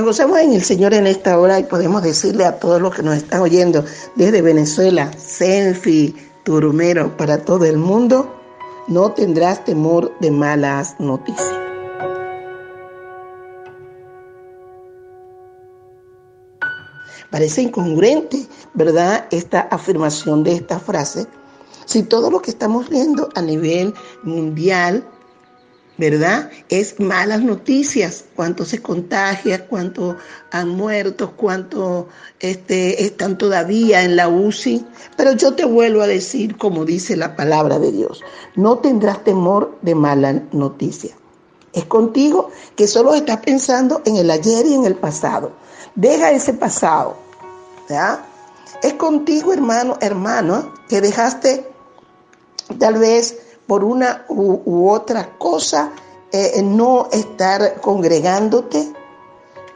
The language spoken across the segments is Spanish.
Nos gozamos en el Señor en esta hora y podemos decirle a todos los que nos están oyendo desde Venezuela, Selfie, Turumero, para todo el mundo, no tendrás temor de malas noticias. Parece incongruente, ¿verdad? Esta afirmación de esta frase. Si todo lo que estamos viendo a nivel mundial ¿verdad? Es malas noticias, cuánto se contagia, cuánto han muerto, cuánto este, están todavía en la UCI. Pero yo te vuelvo a decir, como dice la palabra de Dios, no tendrás temor de mala noticia. Es contigo que solo estás pensando en el ayer y en el pasado. Deja ese pasado. ¿ya? Es contigo, hermano, hermano, que dejaste tal vez por una u, otra cosa, eh, no estar congregándote,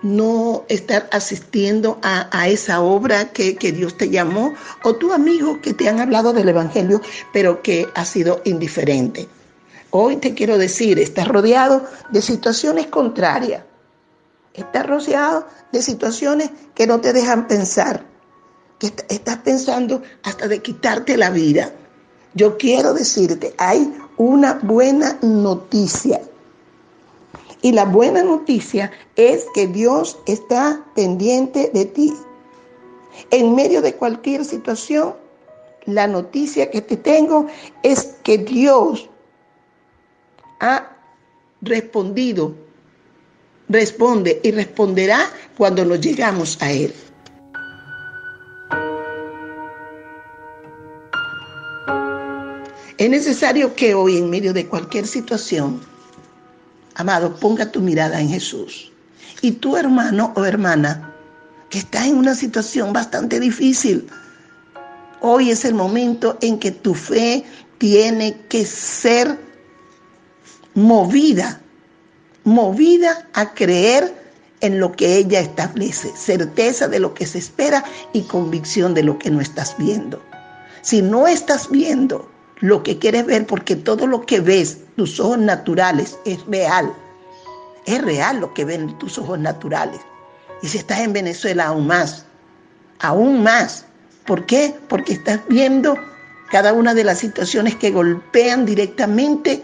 no estar asistiendo a, esa obra que, que, Dios te llamó, o tu amigo que te han hablado del Evangelio, pero que ha sido indiferente. Hoy te quiero decir, estás rodeado de situaciones contrarias, estás rodeado de situaciones que no te dejan pensar, que estás pensando hasta de quitarte la vida yo quiero decirte, hay una buena noticia. Y la buena noticia es que Dios está pendiente de ti. En medio de cualquier situación, la noticia que te tengo es que Dios ha respondido, responde y responderá cuando nos llegamos a Él. Es necesario que hoy, en medio de cualquier situación, amado, ponga tu mirada en Jesús. Y tu hermano o hermana, que está en una situación bastante difícil, hoy es el momento en que tu fe tiene que ser movida, movida a creer en lo que ella establece, certeza de lo que se espera y convicción de lo que no estás viendo. Si no estás viendo lo que quieres ver, porque todo lo que ves, tus ojos naturales, es real. Es real lo que ven tus ojos naturales. Y si estás en Venezuela, aún más, aún más. ¿Por qué? Porque estás viendo cada una de las situaciones que golpean directamente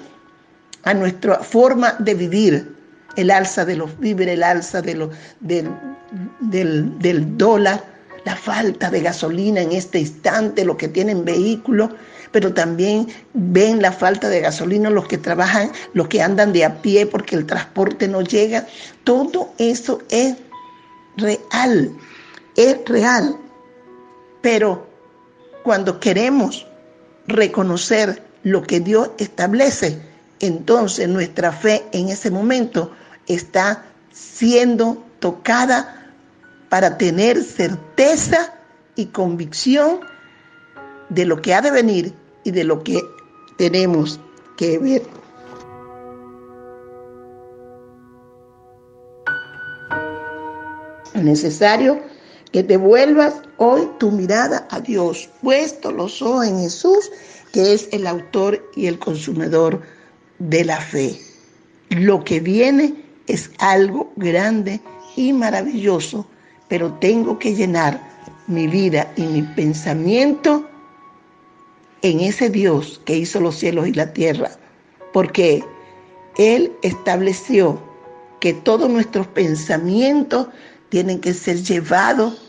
a nuestra forma de vivir. El alza de los víveres, el alza de del, del, del dólar, la falta de gasolina en este instante, los que tienen vehículos, pero también ven la falta de gasolina los que trabajan, los que andan de a pie porque el transporte no llega. Todo eso es real, es real. Pero cuando queremos reconocer lo que Dios establece, entonces nuestra fe en ese momento está siendo tocada para tener certeza y convicción de lo que ha de venir y de lo que tenemos que ver. Es necesario que te vuelvas hoy tu mirada a Dios, puesto los ojos en Jesús, que es el autor y el consumidor de la fe. Lo que viene es algo grande y maravilloso pero tengo que llenar mi vida y mi pensamiento en ese Dios que hizo los cielos y la tierra, porque Él estableció que todos nuestros pensamientos tienen que ser llevados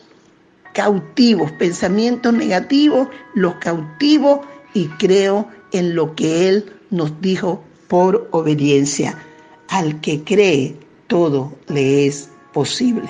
cautivos, pensamientos negativos, los cautivos y creo en lo que Él nos dijo por obediencia. Al que cree, todo le es posible.